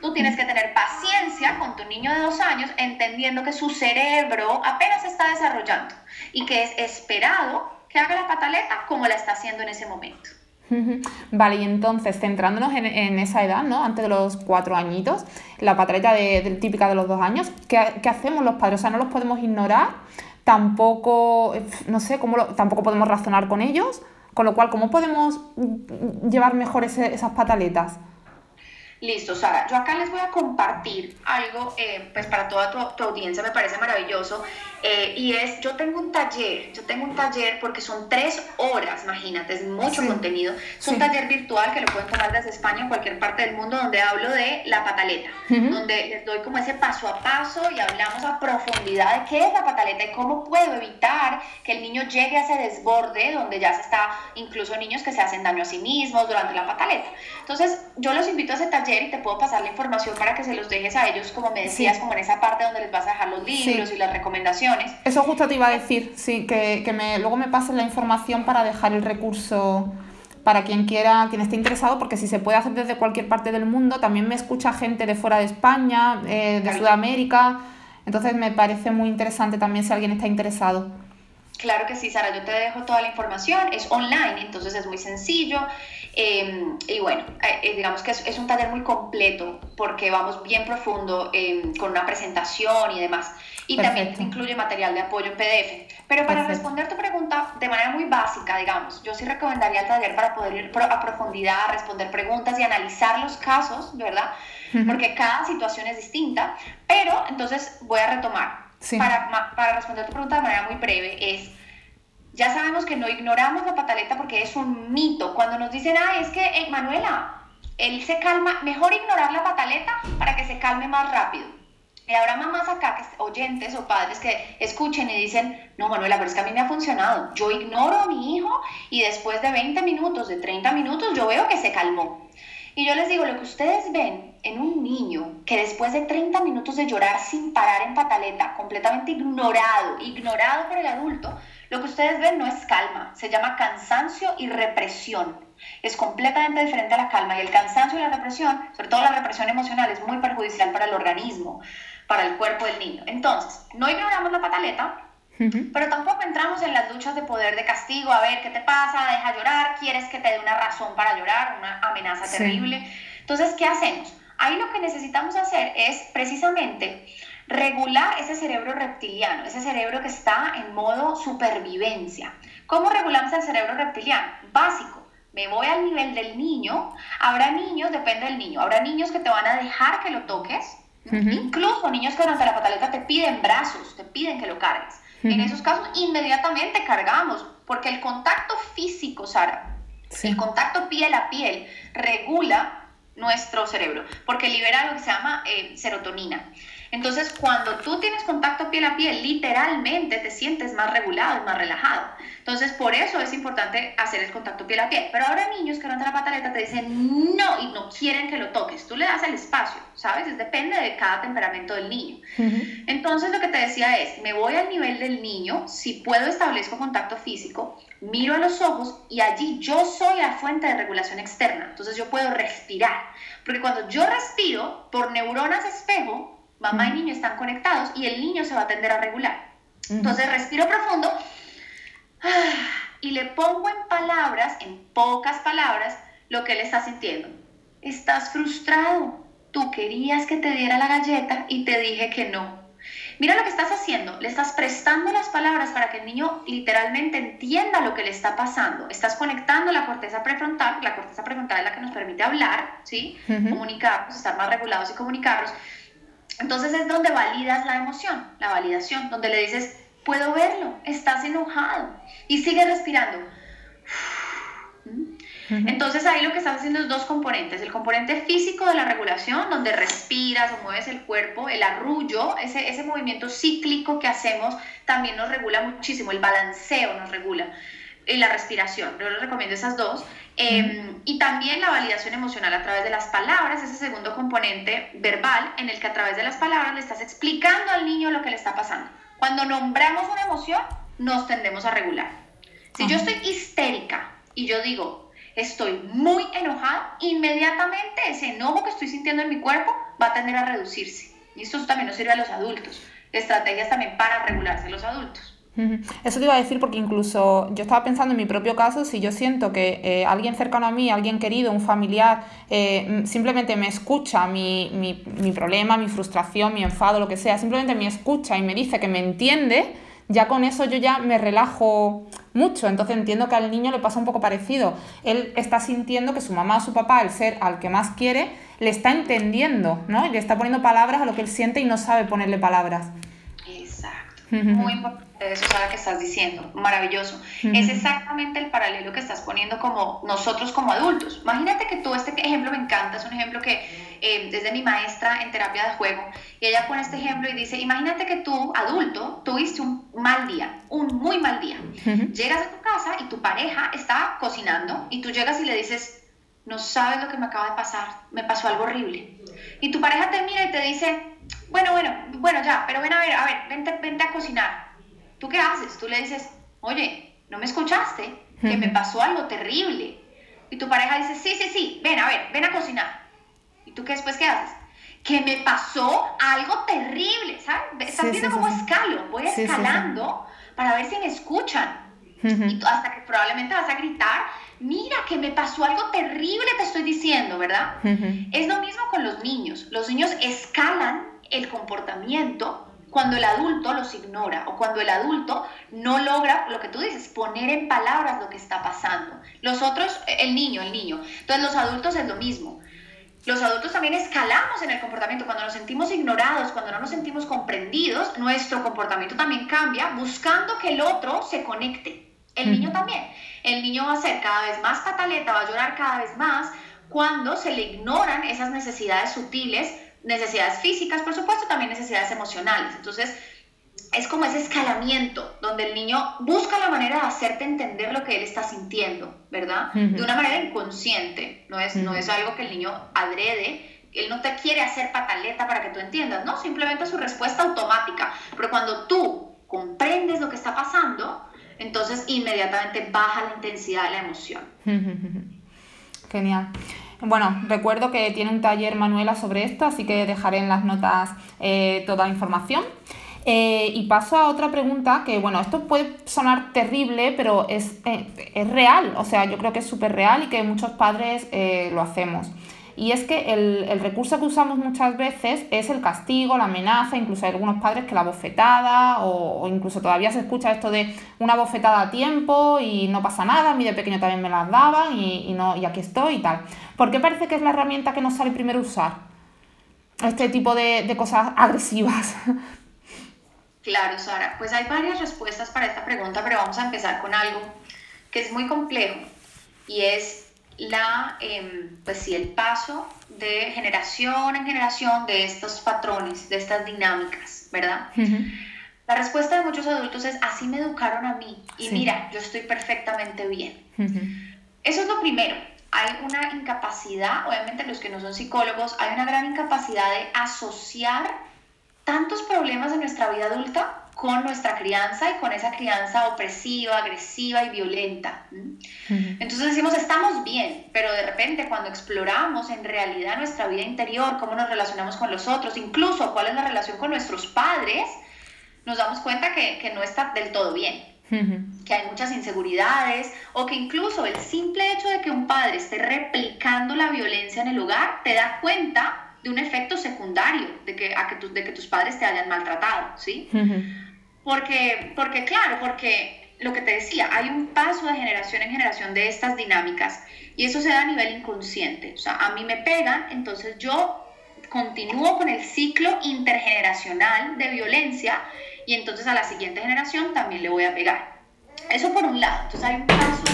Tú tienes que tener paciencia con tu niño de dos años, entendiendo que su cerebro apenas está desarrollando y que es esperado que haga la pataleta como la está haciendo en ese momento. Vale, y entonces, centrándonos en, esa edad, ¿no? Antes de los cuatro añitos, la pataleta de, típica de los dos años, ¿qué, ¿qué, hacemos los padres? O sea, no los podemos ignorar tampoco, no sé, cómo tampoco podemos razonar con ellos, con lo cual, ¿cómo podemos llevar mejor esas pataletas? Listo, Sara. Yo acá les voy a compartir algo, eh, pues para toda tu, audiencia me parece maravilloso, eh, y es, yo tengo un taller, yo tengo un taller porque son tres horas, imagínate, es mucho contenido. Es un taller virtual que lo pueden tomar desde España o cualquier parte del mundo donde hablo de la pataleta, donde les doy como ese paso a paso y hablamos a profundidad de qué es la pataleta y cómo puedo evitar que el niño llegue a ese desborde donde ya se está, incluso niños que se hacen daño a sí mismos durante la pataleta. Entonces, yo los invito a ese taller y te puedo pasar la información para que se los dejes a ellos, como me decías, como en esa parte donde les vas a dejar los libros y las recomendaciones. Eso justo te iba a decir, sí, que, que me, luego me pasen la información para dejar el recurso para quien quiera, quien esté interesado, porque si se puede hacer desde cualquier parte del mundo, también me escucha gente de fuera de España, eh, de Sudamérica, entonces me parece muy interesante también si alguien está interesado. Claro que sí, Sara, yo te dejo toda la información, es online, entonces es muy sencillo. Em, y bueno, eh, eh, digamos que es, un taller muy completo porque vamos bien profundo em, con una presentación y demás. Y también incluye material de apoyo en PDF. Pero para responder tu pregunta de manera muy básica, digamos, yo sí recomendaría el taller para poder ir a profundidad, responder preguntas y analizar los casos, ¿verdad? Porque cada situación es distinta. Pero entonces voy a retomar. Para, para responder tu pregunta de manera muy breve, es ya sabemos que no ignoramos la pataleta porque es un mito. Cuando nos dicen, ah, es que, eh, Manuela, él se calma, mejor ignorar la pataleta para que se calme más rápido. Y habrá mamás acá, que, oyentes o padres que escuchen y dicen, no, Manuela, pero es que a mí me ha funcionado. Yo ignoro a mi hijo y después de 20 minutos, de 30 minutos, yo veo que se calmó. Y yo les digo, lo que ustedes ven en un niño que después de 30 minutos de llorar sin parar en pataleta, completamente ignorado, ignorado por el adulto, lo que ustedes ven no es calma, se llama cansancio y represión. Es completamente diferente a la calma y el cansancio y la represión, sobre todo la represión emocional, es muy perjudicial para el organismo, para el cuerpo del niño. Entonces, no ignoramos la pataleta, pero tampoco entramos en las luchas de poder de castigo, a ver qué te pasa, deja llorar, quieres que te dé una razón para llorar, una amenaza terrible. Entonces, ¿qué hacemos? Ahí lo que necesitamos hacer es precisamente regular ese cerebro reptiliano, ese cerebro que está en modo supervivencia. ¿Cómo regulamos el cerebro reptiliano? Básico. Me voy al nivel del niño. Habrá niños, depende del niño, habrá niños que te van a dejar que lo toques. Incluso niños que durante la pataleta te piden brazos, te piden que lo cargues. En esos casos, inmediatamente cargamos, porque el contacto físico, Sara, el contacto piel a piel, regula nuestro cerebro, porque libera lo que se llama eh, serotonina. Entonces, cuando tú tienes contacto piel a piel, literalmente te sientes más regulado, más relajado. Entonces, por eso es importante hacer el contacto piel a piel. Pero ahora niños que van a la pataleta te dicen no y no quieren que lo toques. Tú le das el espacio, ¿sabes? depende de cada temperamento del niño. Entonces, lo que te decía es, me voy al nivel del niño, si puedo establezco contacto físico, miro a los ojos y allí yo soy la fuente de regulación externa. Entonces, yo puedo respirar. Porque cuando yo respiro por neuronas espejo, mamá y niño están conectados y el niño se va a tender a regular. Entonces respiro profundo y le pongo en palabras, en pocas palabras, lo que él está sintiendo. Estás frustrado. Tú querías que te diera la galleta y te dije que no. Mira lo que estás haciendo, le estás prestando las palabras para que el niño literalmente entienda lo que le está pasando. Estás conectando la corteza prefrontal, la corteza prefrontal es la que nos permite hablar, ¿sí? Comunicarnos, estar más regulados y comunicarnos. Entonces es donde validas la emoción, la validación, donde le dices, puedo verlo, estás enojado y sigue respirando. Entonces ahí lo que estás haciendo es dos componentes. El componente físico de la regulación, donde respiras o mueves el cuerpo, el arrullo, ese, ese movimiento cíclico que hacemos también nos regula muchísimo, el balanceo nos regula. Y la respiración, yo les recomiendo esas dos. Em, y también la validación emocional a través de las palabras, ese segundo componente verbal en el que a través de las palabras le estás explicando al niño lo que le está pasando. Cuando nombramos una emoción, nos tendemos a regular. Si yo estoy histérica y yo digo, estoy muy enojada, inmediatamente ese enojo que estoy sintiendo en mi cuerpo va a tender a reducirse. Y esto también nos sirve a los adultos. Estrategias también para regularse los adultos. Eso te iba a decir porque incluso yo estaba pensando en mi propio caso, si yo siento que eh, alguien cercano a mí, alguien querido, un familiar, eh, simplemente me escucha mi, mi, mi, problema, mi frustración, mi enfado, lo que sea, simplemente me escucha y me dice que me entiende, ya con eso yo ya me relajo mucho. Entonces entiendo que al niño le pasa un poco parecido. Él está sintiendo que su mamá o su papá, el ser al que más quiere, le está entendiendo, ¿no? Y le está poniendo palabras a lo que él siente y no sabe ponerle palabras. Exacto. Muy importante eso es que estás diciendo, maravilloso. Es exactamente el paralelo que estás poniendo como nosotros como adultos. Imagínate que tú, este ejemplo me encanta, es un ejemplo que eh, desde mi maestra en terapia de juego, y ella pone este ejemplo y dice, imagínate que tú, adulto, tuviste un mal día, un muy mal día. Llegas a tu casa y tu pareja está cocinando y tú llegas y le dices, no sabes lo que me acaba de pasar, me pasó algo horrible. Y tu pareja te mira y te dice, bueno, bueno, bueno, ya, pero ven a ver, a ver, vente, vente a cocinar ¿Tú qué haces? Tú le dices, oye, ¿no me escuchaste? Que me pasó algo terrible. Y tu pareja dice, sí, sí, sí, ven a ver, ven a cocinar. ¿Y tú qué después qué haces? Que me pasó algo terrible, ¿sabes? Estás viendo cómo escalo, voy escalando para ver si me escuchan. Y hasta que probablemente vas a gritar, mira que me pasó algo terrible, te estoy diciendo, ¿verdad? Es lo mismo con los niños. Los niños escalan el comportamiento cuando el adulto los ignora o cuando el adulto no logra, lo que tú dices, poner en palabras lo que está pasando. Los otros, el niño, el niño. Entonces los adultos es lo mismo. Los adultos también escalamos en el comportamiento. Cuando nos sentimos ignorados, cuando no nos sentimos comprendidos, nuestro comportamiento también cambia buscando que el otro se conecte. El niño también. El niño va a ser cada vez más pataleta, va a llorar cada vez más cuando se le ignoran esas necesidades sutiles necesidades físicas, por supuesto, también necesidades emocionales. Entonces, es como ese escalamiento donde el niño busca la manera de hacerte entender lo que él está sintiendo, ¿verdad? De una manera inconsciente, no es, no es algo que el niño adrede, él no te quiere hacer pataleta para que tú entiendas, no, simplemente su respuesta automática, pero cuando tú comprendes lo que está pasando, entonces inmediatamente baja la intensidad de la emoción. Genial. Bueno, recuerdo que tiene un taller Manuela sobre esto, así que dejaré en las notas eh, toda la información. Eh, y paso a otra pregunta que, bueno, esto puede sonar terrible, pero es, eh, es real, o sea, yo creo que es súper real y que muchos padres lo hacemos. Y es que el, recurso que usamos muchas veces es el castigo, la amenaza, incluso hay algunos padres que la bofetada o, incluso todavía se escucha esto de una bofetada a tiempo y no pasa nada, a mí de pequeño también me las daban y, no, y aquí estoy y tal. ¿Por qué parece que es la herramienta que nos sale primero usar? Este tipo de, de cosas agresivas. [LAUGHS] Claro, Sara. Pues hay varias respuestas para esta pregunta, pero vamos a empezar con algo que es muy complejo y es la, em, pues sí, el paso de generación en generación de estos patrones, de estas dinámicas, ¿verdad? La respuesta de muchos adultos es, así me educaron a mí y mira, yo estoy perfectamente bien. Eso es lo primero. Hay una incapacidad, obviamente los que no son psicólogos, hay una gran incapacidad de asociar tantos problemas en nuestra vida adulta con nuestra crianza y con esa crianza opresiva, agresiva y violenta. Entonces decimos, estamos bien, pero de repente cuando exploramos en realidad nuestra vida interior, cómo nos relacionamos con los otros, incluso cuál es la relación con nuestros padres, nos damos cuenta que, que no está del todo bien. que hay muchas inseguridades o que incluso el simple hecho de que un padre esté replicando la violencia en el hogar te da cuenta de un efecto secundario de que, a que, de que tus padres te hayan maltratado, ¿sí? Porque, porque, claro, porque lo que te decía, hay un paso de generación en generación de estas dinámicas y eso se da a nivel inconsciente. O sea, a mí me pegan, entonces yo continúo con el ciclo intergeneracional de violencia y entonces a la siguiente generación también le voy a pegar. Eso por un lado. Entonces hay un paso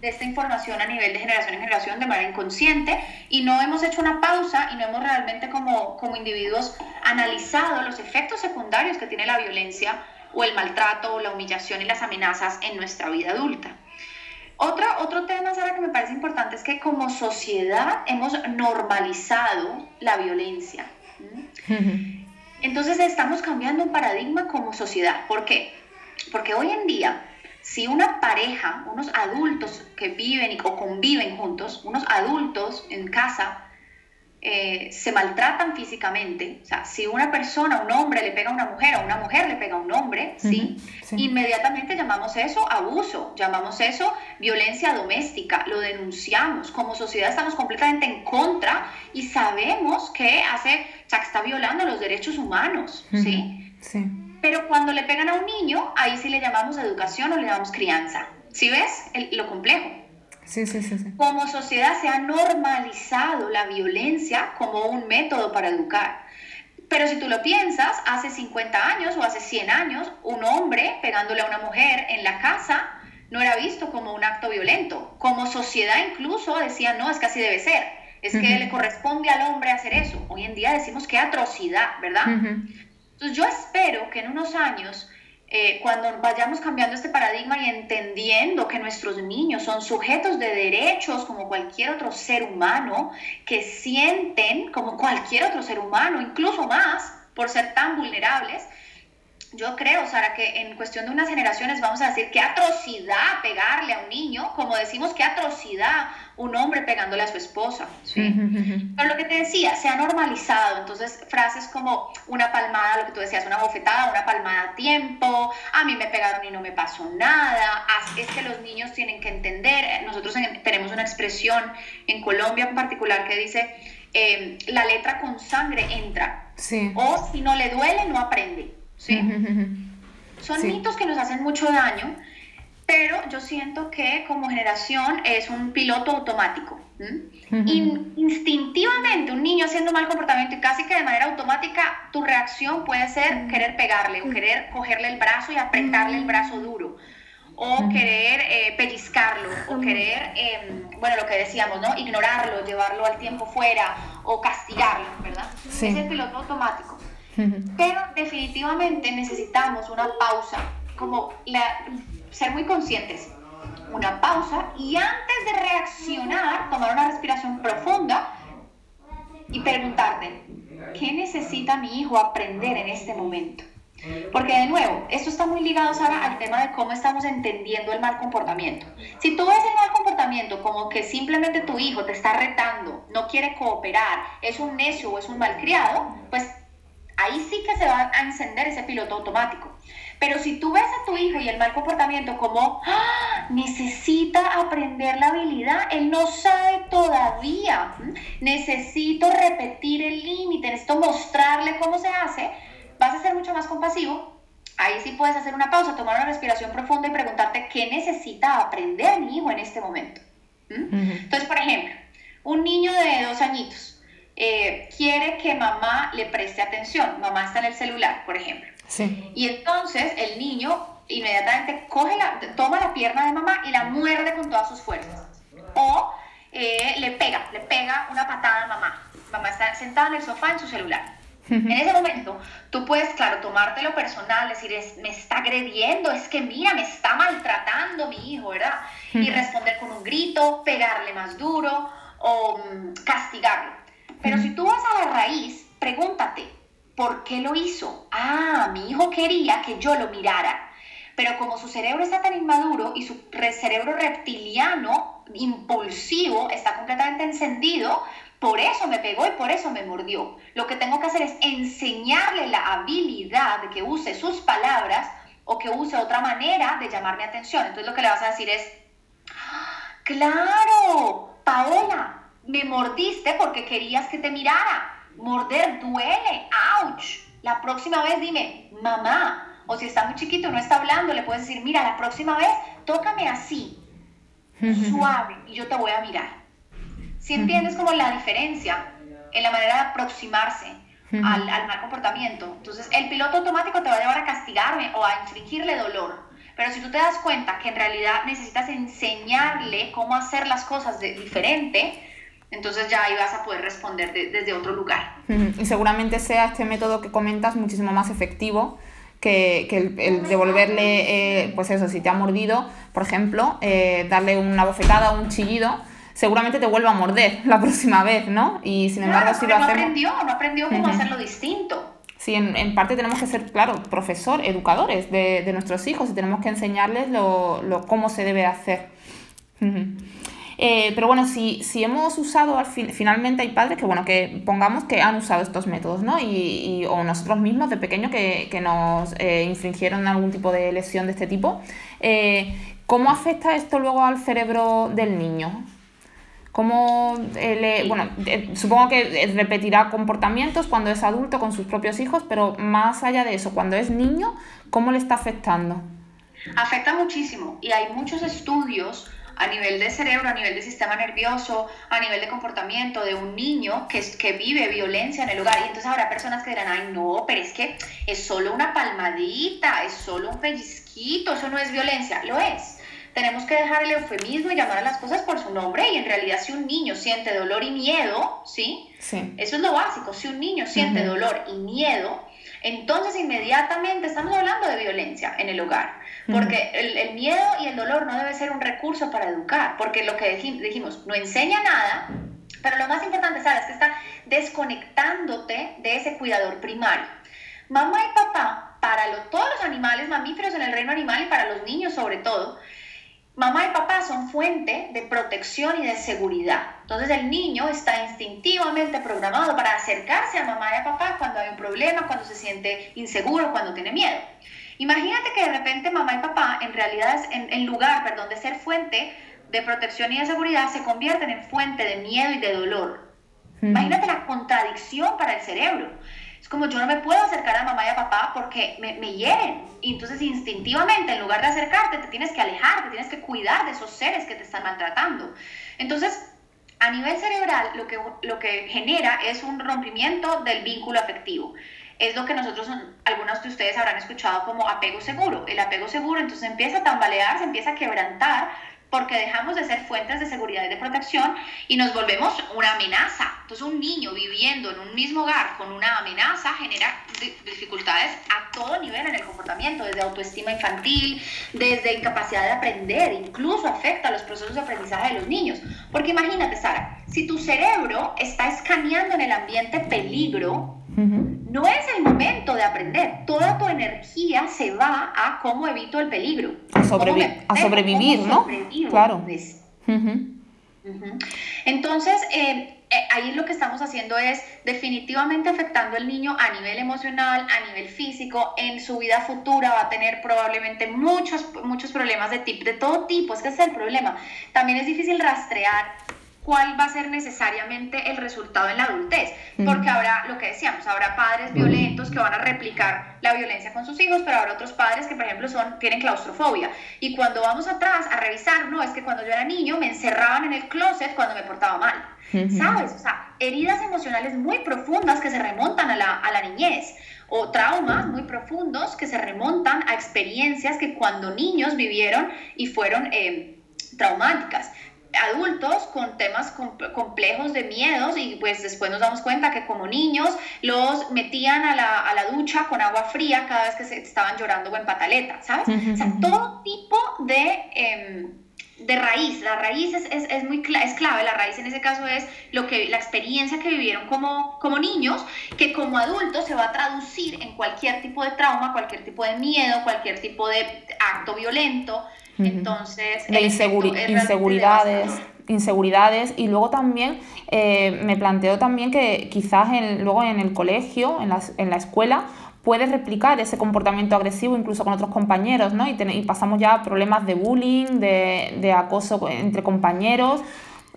de, esta información a nivel de generación en generación de manera inconsciente y no hemos hecho una pausa y no hemos realmente como, como individuos analizado los efectos secundarios que tiene la violencia o el maltrato o la humillación y las amenazas en nuestra vida adulta. Otro, otro tema, Sara, que me parece importante es que como sociedad hemos normalizado la violencia. Entonces estamos cambiando un paradigma como sociedad. ¿Por qué? Porque hoy en día, si una pareja, unos adultos que viven o conviven juntos, unos adultos en casa, eh, se maltratan físicamente, o sea, si una persona, un hombre le pega a una mujer o una mujer le pega a un hombre, ¿sí? Inmediatamente llamamos eso abuso, llamamos eso violencia doméstica, lo denunciamos, como sociedad estamos completamente en contra y sabemos que hace, o sea, que está violando los derechos humanos, ¿sí? Sí. Pero cuando le pegan a un niño, ahí sí le llamamos educación o le llamamos crianza. ¿Sí ves lo complejo? Sí, sí, sí, Como sociedad se ha normalizado la violencia como un método para educar. Pero si tú lo piensas, hace 50 años o hace 100 años, un hombre pegándole a una mujer en la casa no era visto como un acto violento. Como sociedad incluso decían, no, es que así debe ser. Es que le corresponde al hombre hacer eso. Hoy en día decimos qué atrocidad, ¿verdad? Entonces yo espero que en unos años eh, cuando vayamos cambiando este paradigma y entendiendo que nuestros niños son sujetos de derechos como cualquier otro ser humano, que sienten como cualquier otro ser humano, incluso más por ser tan vulnerables, yo creo, Sara, que en cuestión de unas generaciones vamos a decir qué atrocidad pegarle a un niño, como decimos qué atrocidad un hombre pegándole a su esposa. ¿sí? Pero lo que te decía, se ha normalizado. Entonces, frases como una palmada, lo que tú decías, una bofetada, una palmada a tiempo, a mí me pegaron y no me pasó nada, es que los niños tienen que entender. Nosotros tenemos una expresión en Colombia en particular que dice, em, la letra con sangre entra. Sí. O si no le duele, no aprende. ¿Sí? Son mitos que nos hacen mucho daño, pero yo siento que como generación es un piloto automático. instintivamente, un niño haciendo mal comportamiento y casi que de manera automática, tu reacción puede ser querer pegarle o querer cogerle el brazo y apretarle el brazo duro o querer eh, pellizcarlo, o querer, em, bueno, lo que decíamos, ¿no? Ignorarlo, llevarlo al tiempo fuera, o castigarlo, ¿verdad? Es el piloto automático. Pero definitivamente necesitamos una pausa, como ser muy conscientes, una pausa y antes de reaccionar, tomar una respiración profunda y preguntarte, ¿qué necesita mi hijo aprender en este momento? Porque de nuevo, esto está muy ligado, Sara, al tema de cómo estamos entendiendo el mal comportamiento. Si tú ves el mal comportamiento como que simplemente tu hijo te está retando, no quiere cooperar, es un necio o es un malcriado, pues ahí sí que se va a encender ese piloto automático. Pero si tú ves a tu hijo y el mal comportamiento como ¡Ah! necesita aprender la habilidad, él no sabe todavía, necesito repetir el límite, necesito mostrarle cómo se hace, vas a ser mucho más compasivo. Ahí sí puedes hacer una pausa, tomar una respiración profunda y preguntarte qué necesita aprender mi hijo en este momento. Entonces, por ejemplo, un niño de dos añitos eh, quiere que mamá le preste atención. Mamá está en el celular, por ejemplo. Sí. Y entonces el niño inmediatamente coge la, toma la pierna de mamá y la muerde con todas sus fuerzas. O eh, le pega, le pega una patada a mamá. Mamá está sentada en el sofá en su celular. En ese momento, tú puedes, claro, tomártelo personal, decir, es, me está agrediendo, es que mira, me está maltratando mi hijo, ¿verdad? Y responder con un grito, pegarle más duro o mm, castigarlo. Pero si tú vas a la raíz, pregúntate, ¿por qué lo hizo? Ah, mi hijo quería que yo lo mirara. Pero como su cerebro está tan inmaduro y su cerebro reptiliano, impulsivo, está completamente encendido, por eso me pegó y por eso me mordió. Lo que tengo que hacer es enseñarle la habilidad de que use sus palabras o que use otra manera de llamar mi atención. Entonces lo que le vas a decir es, ¡Ah, claro, Paola, me mordiste porque querías que te mirara. Morder duele, ouch. La próxima vez dime, mamá, o si está muy chiquito, no está hablando, le puedes decir, mira, la próxima vez tócame así, [LAUGHS] suave, y yo te voy a mirar. Si entiendes como la diferencia en la manera de aproximarse, al, mal comportamiento. Entonces, el piloto automático te va a llevar a castigarme o a infringirle dolor. Pero si tú te das cuenta que en realidad necesitas enseñarle cómo hacer las cosas de, diferente, entonces ya ahí vas a poder responder desde otro lugar. Y seguramente sea este método que comentas muchísimo más efectivo que, el, devolverle, eh, pues eso, si te ha mordido, por ejemplo, eh, darle una bofetada o un chillido, seguramente te vuelva a morder [LAUGHS] la próxima vez, ¿no? Y sin embargo, si lo hacemos... No aprendió, no aprendió cómo hacerlo distinto. Sí, en, en, parte tenemos que ser, claro, profesor, educadores de, de nuestros hijos y tenemos que enseñarles lo, lo cómo se debe hacer. Eh, pero bueno, si, si hemos usado, al fin, finalmente hay padres que, bueno, que pongamos que han usado estos métodos, ¿no? Y, o nosotros mismos de pequeño que, que nos eh, infringieron algún tipo de lesión de este tipo. Eh, ¿Cómo afecta esto luego al cerebro del niño? ¿Cómo le, bueno, supongo que repetirá comportamientos cuando es adulto con sus propios hijos, pero más allá de eso, cuando es niño, ¿cómo le está afectando? Afecta muchísimo y hay muchos estudios a nivel de cerebro, a nivel de sistema nervioso, a nivel de comportamiento de un niño que, que vive violencia en el hogar. Y entonces habrá personas que dirán, ay no, pero es que es solo una palmadita, es solo un pellizquito, eso no es violencia. Lo es. Tenemos que dejar el eufemismo y llamar a las cosas por su nombre y en realidad si un niño siente dolor y miedo, ¿sí? sí. Eso es lo básico. Si un niño siente dolor y miedo, entonces inmediatamente estamos hablando de violencia en el hogar, porque el, miedo y el dolor no debe ser un recurso para educar, porque lo que dijimos, no enseña nada, pero lo más importante, ¿sabes? Que está desconectándote de ese cuidador primario. Mamá y papá, para todos los animales mamíferos en el reino animal y para los niños sobre todo, mamá y papá son fuente de protección y de seguridad. Entonces el niño está instintivamente programado para acercarse a mamá y a papá cuando hay un problema, cuando se siente inseguro, cuando tiene miedo. Imagínate que de repente mamá y papá en realidad en, lugar, perdón, de ser fuente de protección y de seguridad, se convierten en fuente de miedo y de dolor. Imagínate la contradicción para el cerebro. Es como yo no me puedo acercar a mamá y a papá porque me, me, hieren. Y entonces instintivamente, en lugar de acercarte, te tienes que alejar, te tienes que cuidar de esos seres que te están maltratando. Entonces, a nivel cerebral, lo que, lo que genera es un rompimiento del vínculo afectivo. Es lo que nosotros, algunos de ustedes habrán escuchado como apego seguro. El apego seguro entonces empieza a tambalear, se empieza a quebrantar porque dejamos de ser fuentes de seguridad y de protección y nos volvemos una amenaza. Entonces un niño viviendo en un mismo hogar con una amenaza genera dificultades a todo nivel en el comportamiento, desde autoestima infantil, desde incapacidad de aprender, incluso afecta a los procesos de aprendizaje de los niños. Porque imagínate, Sara, si tu cerebro está escaneando en el ambiente peligro, no es el momento de aprender. Toda tu energía se va a cómo evito el peligro. A, sobrevivir, ¿no? Claro. Entonces, eh, eh, ahí lo que estamos haciendo es definitivamente afectando al niño a nivel emocional, a nivel físico, en su vida futura va a tener probablemente muchos, muchos problemas de, tip, de todo tipo, es que ese es el problema. También es difícil rastrear cuál va a ser necesariamente el resultado en la adultez, porque habrá, lo que decíamos, habrá padres violentos que van a replicar la violencia con sus hijos, pero habrá otros padres que, por ejemplo, son, tienen claustrofobia. Y cuando vamos atrás a revisar, no, es que cuando yo era niño me encerraban en el closet cuando me portaba mal. ¿Sabes? O sea, heridas emocionales muy profundas que se remontan a la, a la niñez o traumas muy profundos que se remontan a experiencias que cuando niños vivieron y fueron eh, traumáticas adultos con temas complejos de miedos y pues después nos damos cuenta que como niños los metían a la, a la ducha con agua fría cada vez que se estaban llorando o en pataleta, ¿sabes? O sea, todo tipo de... Em, de raíz, la raíz es, es, es muy es clave, la raíz en ese caso es lo que, la experiencia que vivieron como, como niños, que como adultos se va a traducir en cualquier tipo de trauma, cualquier tipo de miedo, cualquier tipo de acto violento, entonces, inseguridades, inseguridades y luego también eh, me planteo también que quizás luego en el colegio, en la, en la escuela, puedes replicar ese comportamiento agresivo incluso con otros compañeros, ¿no? Y, y pasamos ya a problemas de bullying, de, de, acoso entre compañeros.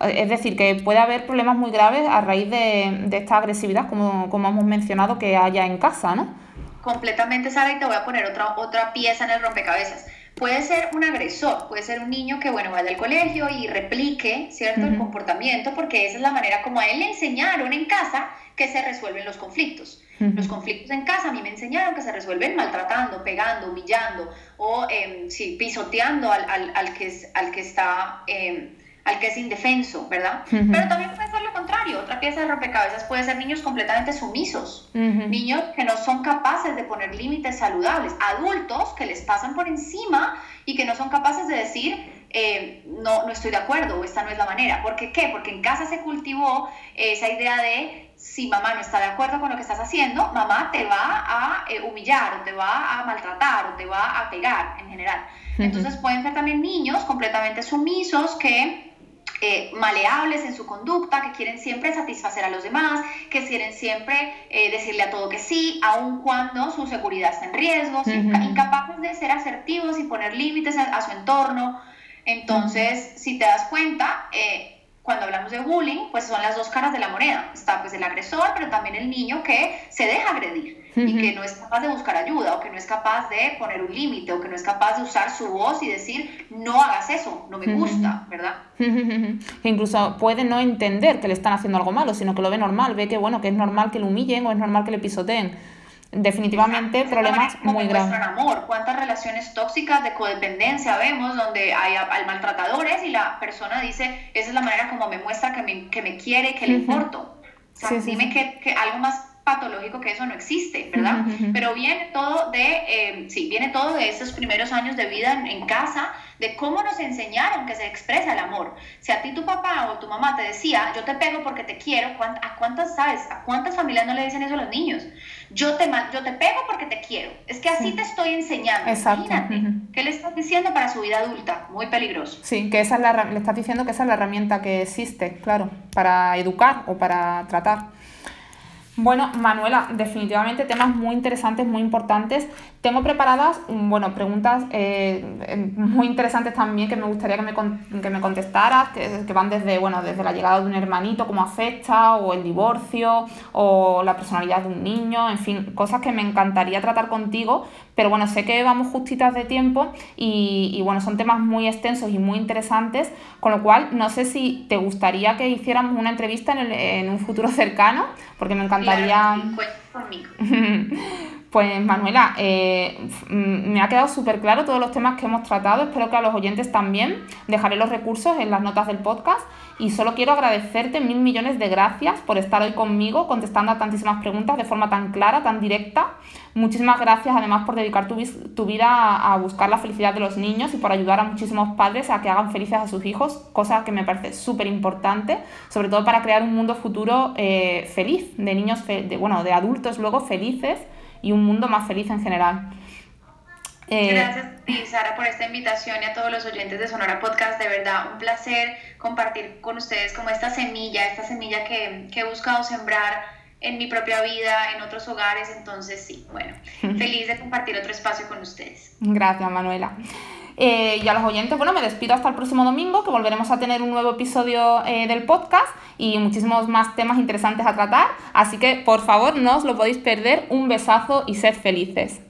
Es decir, que puede haber problemas muy graves a raíz de, de esta agresividad, como, como, hemos mencionado, que haya en casa, ¿no? Completamente, Sara, y te voy a poner otra, otra pieza en el rompecabezas Puede ser un agresor, puede ser un niño que, bueno, vaya al colegio y replique, ¿cierto?, el comportamiento, porque esa es la manera como a él le enseñaron en casa que se resuelven los conflictos. Los conflictos en casa a mí me enseñaron que se resuelven maltratando, pegando, humillando o eh, pisoteando al, al, al, que, al que está... Em, al que es indefenso, ¿verdad? Pero también puede ser lo contrario. Otra pieza de rompecabezas puede ser niños completamente sumisos, niños que no son capaces de poner límites saludables, adultos que les pasan por encima y que no son capaces de decir, eh, no, no estoy de acuerdo o esta no es la manera. ¿Por qué? Porque en casa se cultivó esa idea de si mamá no está de acuerdo con lo que estás haciendo, mamá te va a eh, humillar o te va a maltratar o te va a pegar en general. Entonces pueden ser también niños completamente sumisos que eh, maleables en su conducta, que quieren siempre satisfacer a los demás, que quieren siempre eh, decirle a todo que sí, aun cuando su seguridad está en riesgo, incapaces de ser asertivos y poner límites a, su entorno. Entonces, si te das cuenta, eh, cuando hablamos de bullying, pues son las dos caras de la moneda. Está pues el agresor, pero también el niño que se deja agredir y que no es capaz de buscar ayuda o que no es capaz de poner un límite o que no es capaz de usar su voz y decir, no hagas eso, no me gusta, ¿verdad? incluso puede no entender que le están haciendo algo malo, sino que lo ve normal, ve que bueno, que es normal que lo humillen o es normal que le pisoteen definitivamente problemas muy grandes. amor, cuántas relaciones tóxicas de codependencia vemos donde hay, hay, maltratadores y la persona dice, esa es la manera como me muestra que me, que me quiere, que le importo. O sea, dime Que, que, algo más patológico que eso no existe, ¿verdad? Pero viene todo de, eh, sí, viene todo de esos primeros años de vida en, en, casa, de cómo nos enseñaron que se expresa el amor. Si a ti tu papá o tu mamá te decía, yo te pego porque te quiero, ¿a cuántas, sabes? ¿A cuántas familias no le dicen eso a los niños? Yo te, yo te pego porque te quiero. Es que así te estoy enseñando. Exacto. Imagínate. ¿Qué le estás diciendo para su vida adulta? Muy peligroso. Sí, que esa es la, le estás diciendo que esa es la herramienta que existe, claro, para educar o para tratar. Bueno, Manuela, definitivamente temas muy interesantes, muy importantes. Tengo preparadas, mm, bueno, preguntas eh, muy interesantes también que me gustaría que me, que me contestaras, que, que, van desde, bueno, desde la llegada de un hermanito, cómo afecta, o el divorcio, o la personalidad de un niño, en fin, cosas que me encantaría tratar contigo, pero bueno, sé que vamos justitas de tiempo y, y bueno, son temas muy extensos y muy interesantes, con lo cual no sé si te gustaría que hiciéramos una entrevista en, en un futuro [LAUGHS] cercano, porque me encantaría... [LAUGHS] Pues Manuela, eh, me ha quedado súper claro todos los temas que hemos tratado, espero que a los oyentes también. Dejaré los recursos en las notas del podcast y solo quiero agradecerte mil millones de gracias por estar hoy conmigo contestando a tantísimas preguntas de forma tan clara, tan directa. Muchísimas gracias además por dedicar tu, vida a, buscar la felicidad de los niños y por ayudar a muchísimos padres a que hagan felices a sus hijos, cosa que me parece súper importante, sobre todo para crear un mundo futuro eh, feliz, de niños, de, bueno, de adultos luego felices y un mundo más feliz en general. Eh, Gracias, Sara, por esta invitación y a todos los oyentes de Sonora Podcast. De verdad, un placer compartir con ustedes como esta semilla, esta semilla que, que he buscado sembrar en mi propia vida, en otros hogares. Entonces, sí, bueno, [LAUGHS] feliz de compartir otro espacio con ustedes. Gracias, Manuela. Eh, y a los oyentes, bueno, me despido hasta el próximo domingo, que volveremos a tener un nuevo episodio eh, del podcast y muchísimos más temas interesantes a tratar. Así que, por favor, no os lo podéis perder. Un besazo y sed felices.